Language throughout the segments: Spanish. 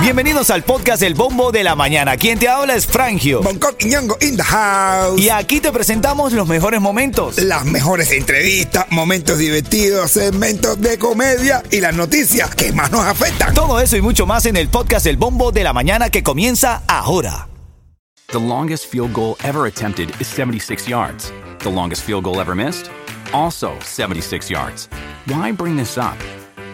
Bienvenidos al podcast El Bombo de la Mañana. Quien te habla es Frangio. Bangkok y Ñongo in the house. Y aquí te presentamos los mejores momentos. Las mejores entrevistas, momentos divertidos, segmentos de comedia y las noticias que más nos afectan. Todo eso y mucho más en el podcast El Bombo de la Mañana que comienza ahora. The longest field goal ever attempted is 76 yards. The longest field goal ever missed? Also 76 yards. Why bring this up?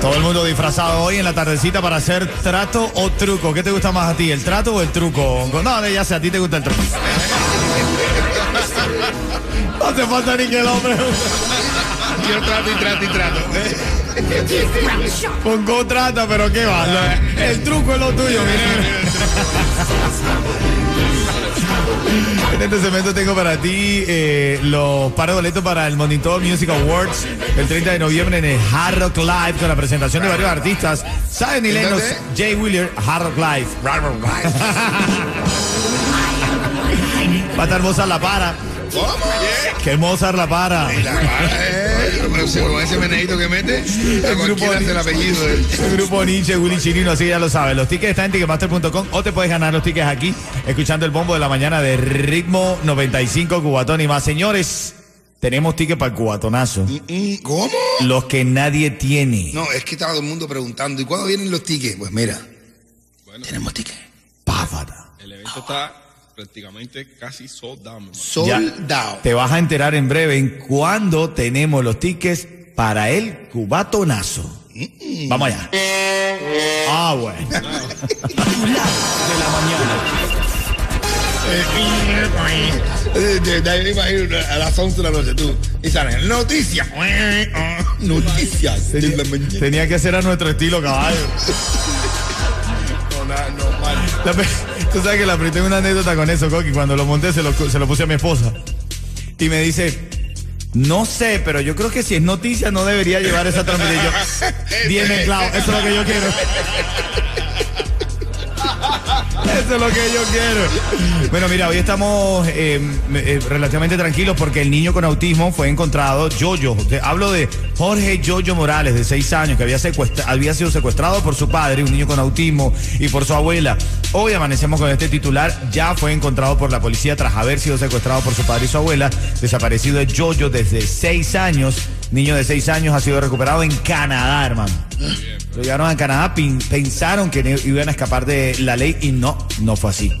Todo el mundo disfrazado hoy en la tardecita para hacer trato o truco. ¿Qué te gusta más a ti, el trato o el truco? No, ya sé, a ti te gusta el truco. No hace falta ni que el hombre. Yo trato y trato y trato. Pongo trata, pero qué va. El truco es lo tuyo, mire. En este segmento tengo para ti eh, los pares de boletos para el Monitor Music Awards el 30 de noviembre en el Hard Rock Live con la presentación de varios artistas. ¿Saben, y Lenos? dónde? Jay Wheeler, Hard Rock Live. Va a estar Mozart La Para. ¿Cómo? Que Mozart La Para. La vara, pero si con ese meneíto que mete, a cualquiera hace el apellido. de él. El grupo Nietzsche, Willy Chirino, así ya lo sabes. Los tickets están en ticketmaster.com o te puedes ganar los tickets aquí, escuchando el bombo de la mañana de Ritmo 95 Cubatón y más. Señores, tenemos tickets para el cubatonazo. ¿Cómo? Los que nadie tiene. No, es que estaba todo el mundo preguntando, ¿y cuándo vienen los tickets? Pues mira, tenemos tickets. Pávara. El evento está prácticamente casi sold out, mi hermano. Sold out. Te vas a enterar en breve en cuándo tenemos los tickets para el cubatonazo. Vamos allá. Ah, bueno. Eh, de- de ahí me imagino a las 11 de la noche tú. Y salen noticias. Noticias. de la mañana. Tenía que ser a nuestro estilo, caballo. No. La Tú sabes que la tengo una anécdota con eso, Coqui. Cuando lo monté se lo, se lo puse a mi esposa. Y me dice, no sé, pero yo creo que si es noticia no debería llevar esa transmisión. Yo, Bien claro, eso es lo que yo quiero. Eso es lo que yo quiero. Bueno, mira, hoy estamos eh, eh, relativamente tranquilos porque el niño con autismo fue encontrado, Yoyo. Hablo de Jorge Yoyo Morales, de seis años, que había, había sido secuestrado por su padre, un niño con autismo, y por su abuela. Hoy amanecemos con este titular. Ya fue encontrado por la policía tras haber sido secuestrado por su padre y su abuela. Desaparecido es Yoyo desde seis años. Niño de seis años ha sido recuperado en Canadá, hermano. Lo llevaron a Canadá, pensaron que iban a escapar de la ley y no, no fue así.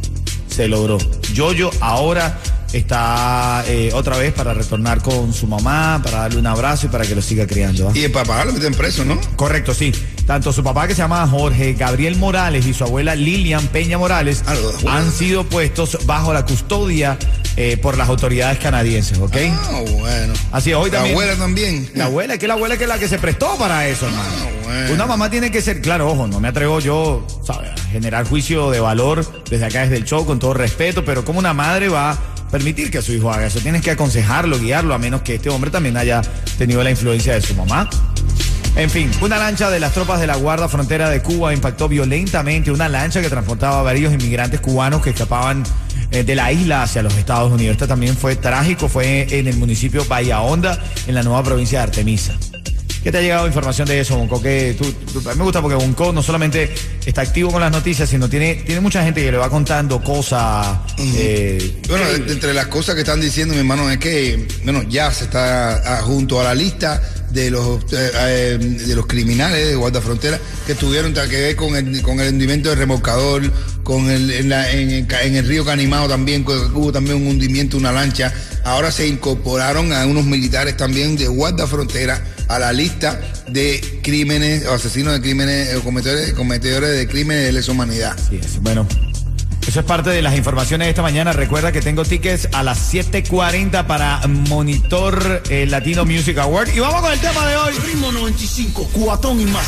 Se logró. Yoyo ahora está eh, otra vez para retornar con su mamá, para darle un abrazo y para que lo siga criando. Y el papá lo meten preso, ¿no? Correcto, sí. Tanto su papá que se llama Jorge Gabriel Morales y su abuela Lilian Peña Morales Ah, han sido puestos bajo la custodia eh, por las autoridades canadienses, ¿ok? Ah, bueno. Así es, hoy La también. abuela también. La abuela, es que la abuela que es la que se prestó para eso, hermano. Ah, bueno. Una mamá tiene que ser, claro, ojo, no me atrevo yo, ¿sabes? a generar juicio de valor desde acá, desde el show, con todo respeto, pero como una madre va a permitir que su hijo haga eso? Tienes que aconsejarlo, guiarlo, a menos que este hombre también haya tenido la influencia de su mamá. En fin, una lancha de las tropas de la Guardia Frontera de Cuba impactó violentamente una lancha que transportaba a varios inmigrantes cubanos que escapaban eh, de la isla hacia los Estados Unidos. Esto también fue trágico, fue en el municipio Bahía Honda, en la nueva provincia de Artemisa. ¿Qué te ha llegado información de eso, Bonco? Que tú, tú- a mí me gusta porque Bonco no solamente está activo con las noticias, sino tiene, tiene mucha gente que le va contando cosas. eh, Bueno, entre las cosas que están diciendo, mi hermano, es que, bueno, ya se está ah, junto a la lista de los eh, eh, de los criminales de Guardia Frontera que tuvieron que ver con el, con el hundimiento del remolcador, con el, en, el, en el río Canimao también, hubo también un hundimiento una lancha. Ahora se incorporaron a unos militares también de Guardia Frontera a la lista de crímenes, o asesinos de crímenes, o cometedores, cometedores de crímenes de lesa humanidad. Bueno, eso es parte de las informaciones de esta mañana. Recuerda que tengo tickets a las 7:40 para Monitor eh, Latino Music Award. Y vamos con el tema de hoy. Ritmo 95, cuatón y más.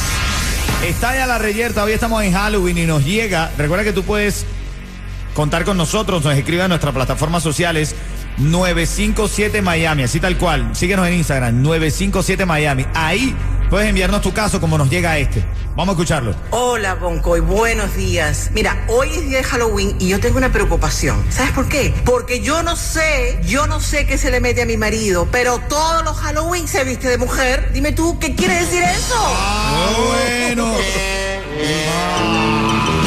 Está ya la reyerta, hoy estamos en Halloween y nos llega. Recuerda que tú puedes contar con nosotros, nos escribe a nuestras plataformas sociales 957 Miami, así tal cual. Síguenos en Instagram, 957 Miami. Ahí puedes enviarnos tu caso como nos llega este. Vamos a escucharlo. Hola, Boncoy, buenos días. Mira, hoy es día de Halloween y yo tengo una preocupación. ¿Sabes por qué? Porque yo no sé, yo no sé qué se le mete a mi marido, pero todos los Halloween se viste de mujer. Dime tú, ¿qué quiere decir eso? Ah, bueno.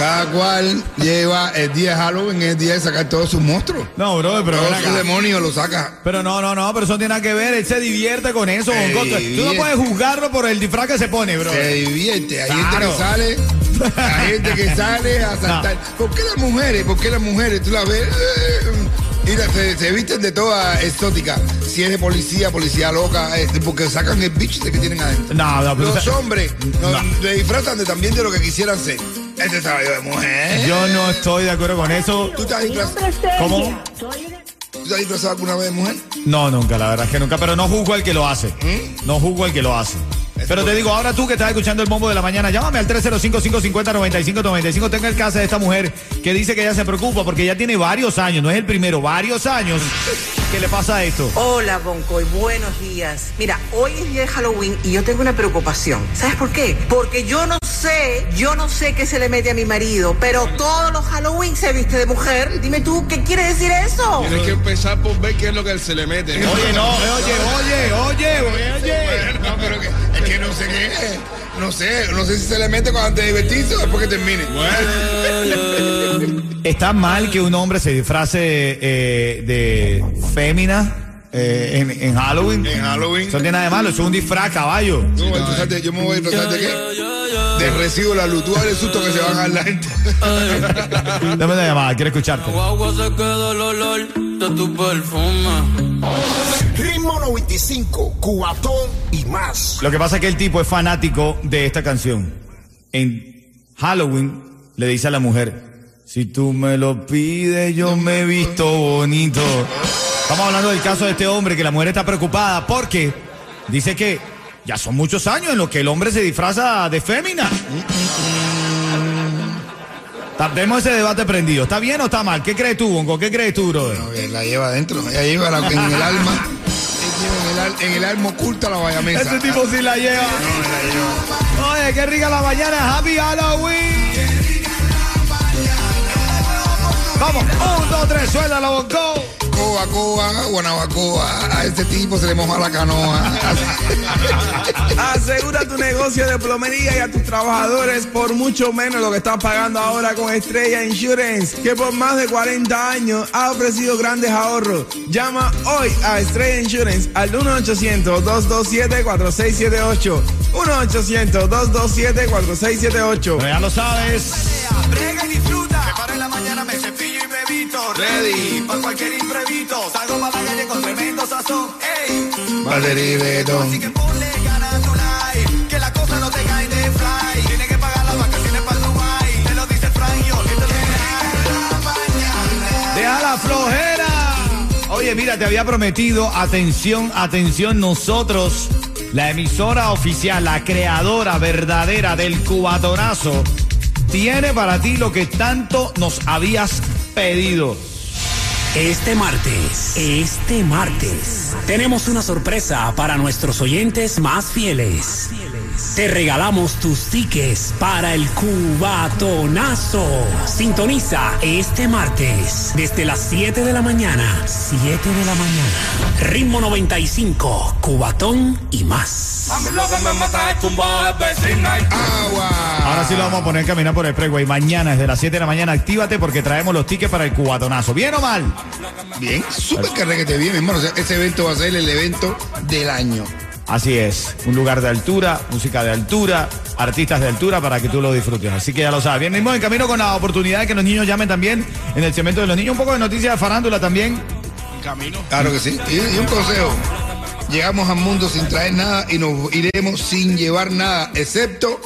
Cada cual lleva el día de Halloween, el día de sacar todos sus monstruos. No, bro, pero Todos sus demonios lo saca. Pero no, no, no, pero eso no tiene nada que ver. Él se divierte con eso. Se Bonco. Tú no puedes juzgarlo por el disfraz que se pone, bro. Se divierte. Hay gente Claro. que sale, hay gente que sale a saltar. ¿Por qué las mujeres? ¿Por qué las mujeres? Tú las ves eh, y la- se, se visten de toda exótica. Si es de policía, policía loca, eh, porque sacan el bicho que tienen adentro. No, no, Los hombres No. le disfrazan de, también de lo que quisieran ser. Yo de mujer. Yo no estoy de acuerdo con eso. ¿Tú estás disfrazado, ¿Cómo? ¿Tú estás disfrazado alguna vez de mujer? No, nunca, la verdad es que nunca. Pero no juzgo al que lo hace. No juzgo al que lo hace. Pero te digo, ahora tú que estás escuchando el bombo de la mañana, llámame al 305-550-9595. Tenga el caso de esta mujer que dice que ella se preocupa porque ya tiene varios años, no es el primero, varios años que le pasa esto. Hola, Boncoy, buenos días. Mira, hoy es día de Halloween y yo tengo una preocupación. ¿Sabes por qué? Porque yo no sé, yo no sé qué se le mete a mi marido, pero todos los Halloween se viste de mujer. Dime tú, ¿qué quiere decir eso? Tienes que empezar por ver qué es lo que se le mete. Oye, no, oye, oye, oye, oye. No, pero que, es que no sé qué es. No sé, no sé si se le mete cuando antes de divertirse o después que termine. Está mal que un hombre se disfrace eh, de fémina eh, en, en Halloween. En Halloween. Eso no tiene nada de malo, eso es un disfraz, caballo. Yo me voy a disfrazar de- yo me voy a disfrazar de qué? De recibo la luz. Tú el susto que se van a la gente. Dame una llamada, quiero escucharte. Guagua se quedó el olor de tu perfume. Ritmo 95, cuatón y más. Lo que pasa es que el tipo es fanático de esta canción. En Halloween le dice a la mujer, si tú me lo pides, yo me he visto bonito. Estamos hablando del caso de este hombre que la mujer está preocupada porque dice que ya son muchos años en los que el hombre se disfraza de fémina. Tenemos ese debate prendido. ¿Está bien o está mal? ¿Qué crees tú, Bongo? ¿Qué crees tú, brother? No, que la lleva adentro. Ella lleva la- en el alma. Lleva En el, al- en el alma oculta la guayamesa. Ese tipo sí la lleva. Oye, qué rica la mañana. Happy Halloween. Vamos, un, dos, tres, suéltalo, Bongo. Coa, coa, guanabacoa. A este tipo se le moja la canoa. Asegura tu negocio de plomería y a tus trabajadores por mucho menos lo que estás pagando ahora con Estrella Insurance, que por más de 40 años ha ofrecido grandes ahorros. Llama hoy a Estrella Insurance al 1-800-227-4678. 1-800-227-4678. Pero ya lo sabes. Ready. Para cualquier imprevisto. Salgo para la calle con tremendo sazón. Ey. Y reggaetón. Así que ponle ganas tu life. Que las cosas no te caen de fly. Tienes que pagar las vacaciones para Dubai. Te lo dice lo que en la mañana. Deja la flojera. Oye, mira, te había prometido, atención, atención, nosotros, la emisora oficial, la creadora verdadera del cubatonazo, tiene para ti lo que tanto nos habías pedido. Este martes, este martes, tenemos una sorpresa para nuestros oyentes más fieles. Te regalamos tus tickets para el Cubatonazo. Sintoniza este martes desde las 7 de la mañana. 7 de la mañana. Ritmo 95, Cubatón y más. Agua. Ahora sí lo vamos a poner en caminar por el freeway. Mañana, desde las 7 de la mañana, actívate porque traemos los tickets para el cubatonazo. ¿Bien o mal? Bien, súper reguete bien, mi hermano. O sea, ese evento va a ser el evento del año. Así es, un lugar de altura, música de altura, artistas de altura para que tú lo disfrutes. Así que ya lo sabes. Bien, mismo en camino con la oportunidad de que los niños llamen también en el cemento de los niños. Un poco de noticias de farándula también. Camino. Claro que sí. Y, y un consejo. Llegamos al mundo sin traer nada y nos iremos sin llevar nada, excepto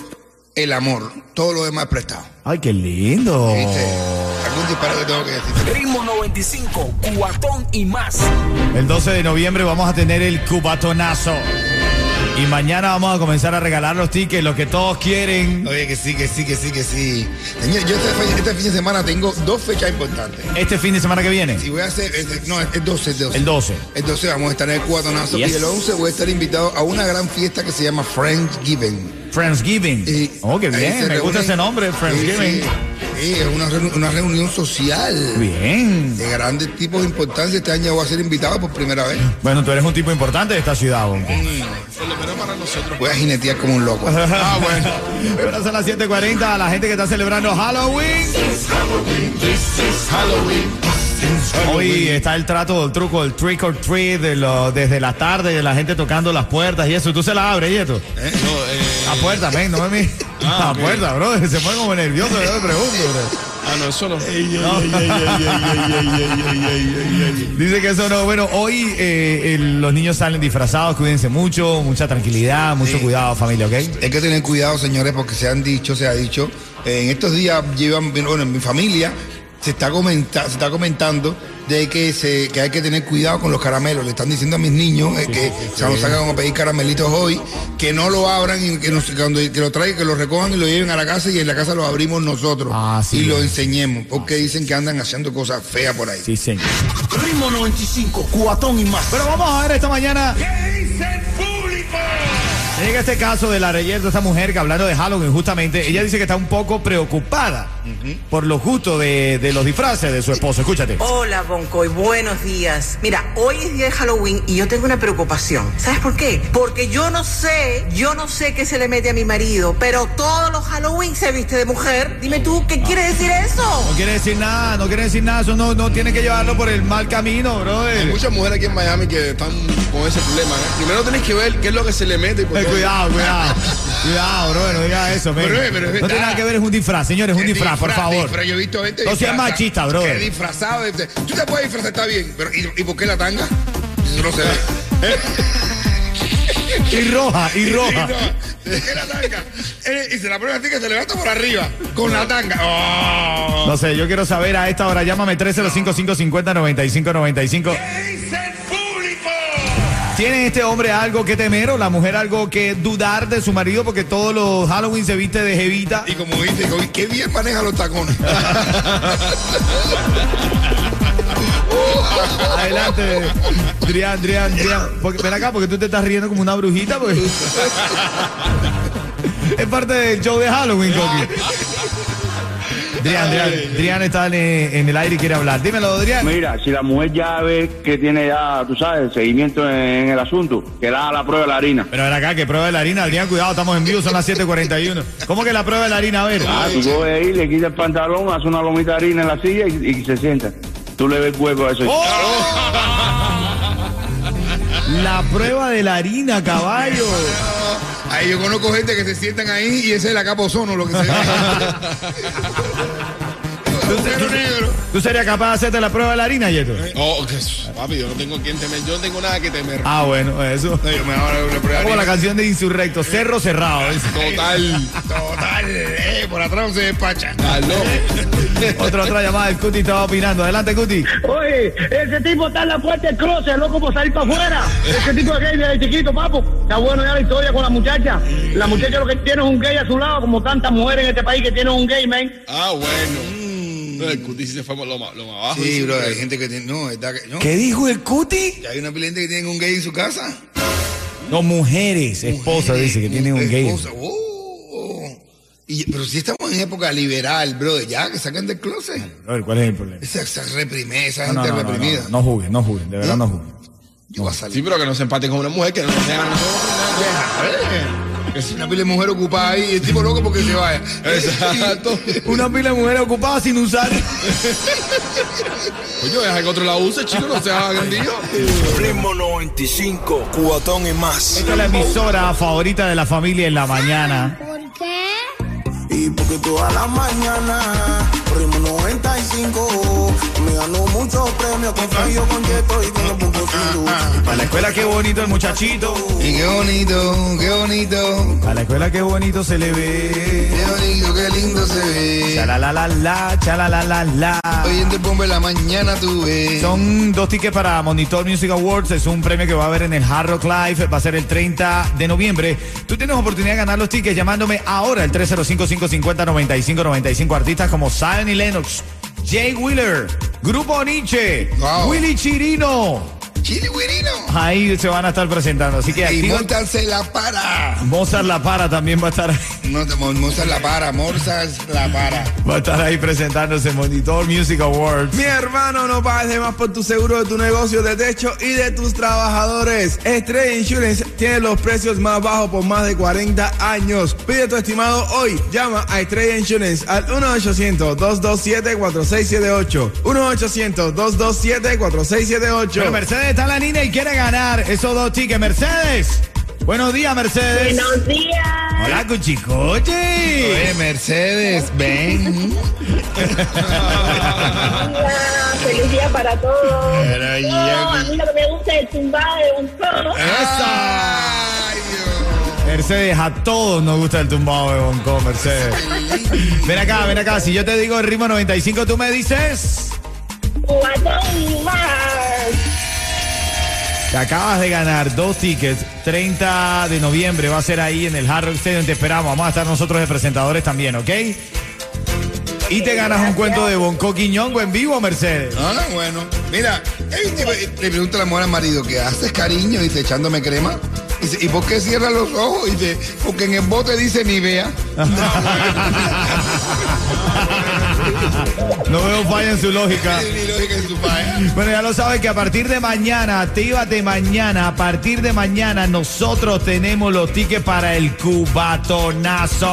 el amor. Todo lo demás prestado. Ay, qué lindo. ¿Viste? Algún disparo que tengo que decir. Ritmo 95, cuatón y más. El 12 de noviembre vamos a tener el cubatonazo. Y mañana vamos a comenzar a regalar los tickets, lo que todos quieren. Oye, que sí, que sí, que sí, que sí. Señor, yo este, fe- este fin de semana tengo dos fechas importantes. Este fin de semana que viene. Y voy a hacer, este, no, es 12, es 12. El 12. El 12 vamos a estar en el cuatonazo Yes. y el 11 voy a estar invitado a una gran fiesta que se llama Friendsgiving. Friendsgiving. Y oh, qué bien. Me gusta ese nombre, Friendsgiving. Sí, sí. Sí, es una, una reunión social. Bien. De grandes tipos de importancia. Este año voy a ser invitado por primera vez. Bueno, tú eres un tipo importante de esta ciudad, Bonco. Por lo menos para nosotros. Voy a jinetear como un loco. Ah, bueno. Ahora son las 7:40. A la gente que está celebrando Halloween. Hoy está el trato, el truco, el trick or treat de lo- desde la tarde, de la gente tocando las puertas y eso. ¿Tú se las abres, y esto? No, eh, La puerta, ven, no me mi- Ah, La puerta, bro. Se pone como nervioso, yo le pregunto, bro. ah, no, eso no. Dice que eso no. Bueno, hoy eh, el- los niños salen disfrazados, cuídense mucho, mucha tranquilidad, mucho cuidado, familia, ¿ok? Hay que tener cuidado, señores, porque se han dicho, se ha dicho, eh, en estos días llevan, bueno, en mi familia se está, comenta- se está comentando de que, se, que hay que tener cuidado con los caramelos. Le están diciendo a mis niños eh, que se nos sacan a pedir caramelitos hoy, que no lo abran y que, nos- cuando, que lo traigan, que lo recojan y lo lleven a la casa y en la casa lo abrimos nosotros Ah, sí. y lo enseñemos, porque dicen que andan haciendo cosas feas por ahí. Sí, señor. Ritmo 95, cuatón y más. Pero vamos a ver esta mañana. Llega este caso de la reyes de esta mujer que hablando de Halloween, justamente, ella dice que está un poco preocupada por los gustos de, de los disfraces de su esposo. Escúchate. Hola, Boncoy, buenos días. Mira, hoy es día de Halloween y yo tengo una preocupación. ¿Sabes por qué? Porque yo no sé, yo no sé qué se le mete a mi marido, pero todos los Halloween se viste de mujer. Dime tú, ¿qué quiere decir eso? No quiere decir nada, no quiere decir nada, eso no, no tiene que llevarlo por el mal camino, Hay brother. muchas mujeres aquí en Miami que están con ese problema. ¿eh? Primero tienes que ver qué es lo que se le mete. y por Eh, qué. cuidado, cuidado. Cuidado, bro, no diga eso. Pero, eh, pero No tiene nada que ver, es un disfraz, señores, es un Es disfraz, por favor. disfraz, Yo he visto gente No seas machista, brother. que disfrazado. de- Tú te puedes disfrazar, está bien. Pero ¿y, y por qué la tanga? Eso no se ve. Y roja, y roja. ¿Por qué la tanga? Eh, y se la pone así que se levanta por arriba. Con la tanga. Oh. No sé, yo quiero saber a esta hora, llámame 305-550-9595. ¿Tiene este hombre algo que temer o la mujer algo que dudar de su marido porque todos los Halloween se viste de jevita? Y como dice, qué bien maneja los tacones. Adelante, Drian, Drian, Drian. Porque, ven acá, porque tú te estás riendo como una brujita. Pues. es parte del show de Halloween, Coqui. Drian, Drian, Drian está en, en el aire y quiere hablar. Dímelo, Drian. Mira, si la mujer ya ve que tiene ya, tú sabes, seguimiento en, el asunto, que da la prueba de la harina. Pero ven acá, que prueba de la harina. Adrián, cuidado, estamos en vivo, son las 7.41. ¿Cómo que la prueba de la harina? A ver. Ah, tú coges ahí, le quitas el pantalón, hace una lomita de harina en la silla y, y se sienta. Tú le ves el hueco a eso. ¡Oh! La prueba de la harina, caballo. Ahí yo conozco gente que se sientan ahí y ese es la capa ozono, lo que se ve. Negro. ¿Tú serías capaz de hacerte la prueba de la harina, Yeto? Oh, que- papi, yo no tengo quien temer. Yo no tengo nada que temer. Ah, bueno, eso. No, yo me hago la prueba de Como la canción de Insurrecto, cerro cerrado. ¿ves? Total. Total, eh, por atrás no se despacha. Loco. Otra, otra llamada, el Cuti estaba opinando. Adelante, Cuti. Oye, ese tipo está en la puerta del closet, loco por salir para afuera. Ese tipo de gay desde chiquito, papo. Está bueno ya la historia con la muchacha. La muchacha lo que tiene es un gay a su lado, como tantas mujeres en este país que tienen un gay, man. Ah, bueno. No, el cutis se fue lo más, lo más abajo. Sí, bro, hay gente que tiene. No, es verdad que. No. ¿Qué dijo el Cuti? Hay una gente que tienen un gay en su casa. No, mujeres, esposa, dice que tiene un gay. Esposa, oh. Y- pero si estamos en época liberal, bro, ya que sacan del closet. A ver, ¿cuál es el problema? Esa, esa reprimida, esa No, gente no, no, reprimida. no, no juzguen, no juzguen, de verdad no juzguen. Yo voy a salir. Sí, pero que no se empate con una mujer que no se hagan Que si una pila de mujer ocupada ahí, y el tipo loco porque se vaya. Exacto. Una pila de mujeres ocupadas sin usar. Oye, deja que otro la use, chico, no sea grandillo. Ritmo 95, cuatón y más. Esta es la emisora favorita de la familia en la mañana. ¿Por qué? Y porque toda la mañana, ritmo 95, mi Me ganó muchos premios con Franjo, con Yeto y con los Bumbos A la escuela qué bonito el muchachito. Y qué bonito, qué bonito. A la escuela qué bonito se le ve. Qué bonito, qué lindo se ve. Chala la la la, chala la la la. Hoy en en la mañana tuve. Son dos tickets para Monitor Music Awards. Es un premio que va a haber en el Hard Rock Live. Va a ser el 30 de noviembre. Tú tienes oportunidad de ganar los tickets llamándome ahora al 305-550-9595. Artistas como Zion y Lennox, Jay Wheeler, Grupo Nietzsche, Wow. Willy Chirino. Chile Guirino. Ahí se van a estar presentando. Así que Y Mozart la para. Mozart La Para también va a estar ahí. No, Mozart la para, Mozart la para. Va a estar ahí presentándose en Monitor Music Awards. Mi hermano, no pagues de más por tu seguro de tu negocio de techo y de tus trabajadores. Estrella Insurance tiene los precios más bajos por más de 40 años. Pide tu estimado hoy. Llama a Estrella Insurance al 1-800-227-4678. 1-800-227-4678. Pero Mercedes está en la línea y quiere ganar esos dos tickets. Mercedes. Buenos días, Mercedes. Buenos días. Hola, Cuchicoche. Oye, Mercedes, ven. Hola, feliz día para todos. Pero No, ya- a mí lo que me gusta es el tumbado de un toro. Ay, Mercedes, a todos nos gusta el tumbado de Bonco, Mercedes. Ven acá, ven acá. Si yo te digo el ritmo 95, tú me dices. Cubatón más. Te acabas de ganar dos tickets. 30 de noviembre va a ser ahí en el Hard Rock Stadium. Te esperamos. Vamos a estar nosotros de presentadores también, ¿ok? Y te ganas un cuento de Bonco Quiñongo en vivo, Mercedes. Ah, bueno. Mira, le pregunta a la mujer al marido que haces cariño y dice echándome crema. Y dice, ¿y por qué cierra los ojos? Y dice, porque en el bote dice ni vea. No veo falla en su lógica. Ni lógica en su. Bueno, ya lo sabes que a partir de mañana, actívate mañana, a partir de mañana nosotros tenemos los tickets para el cubatonazo.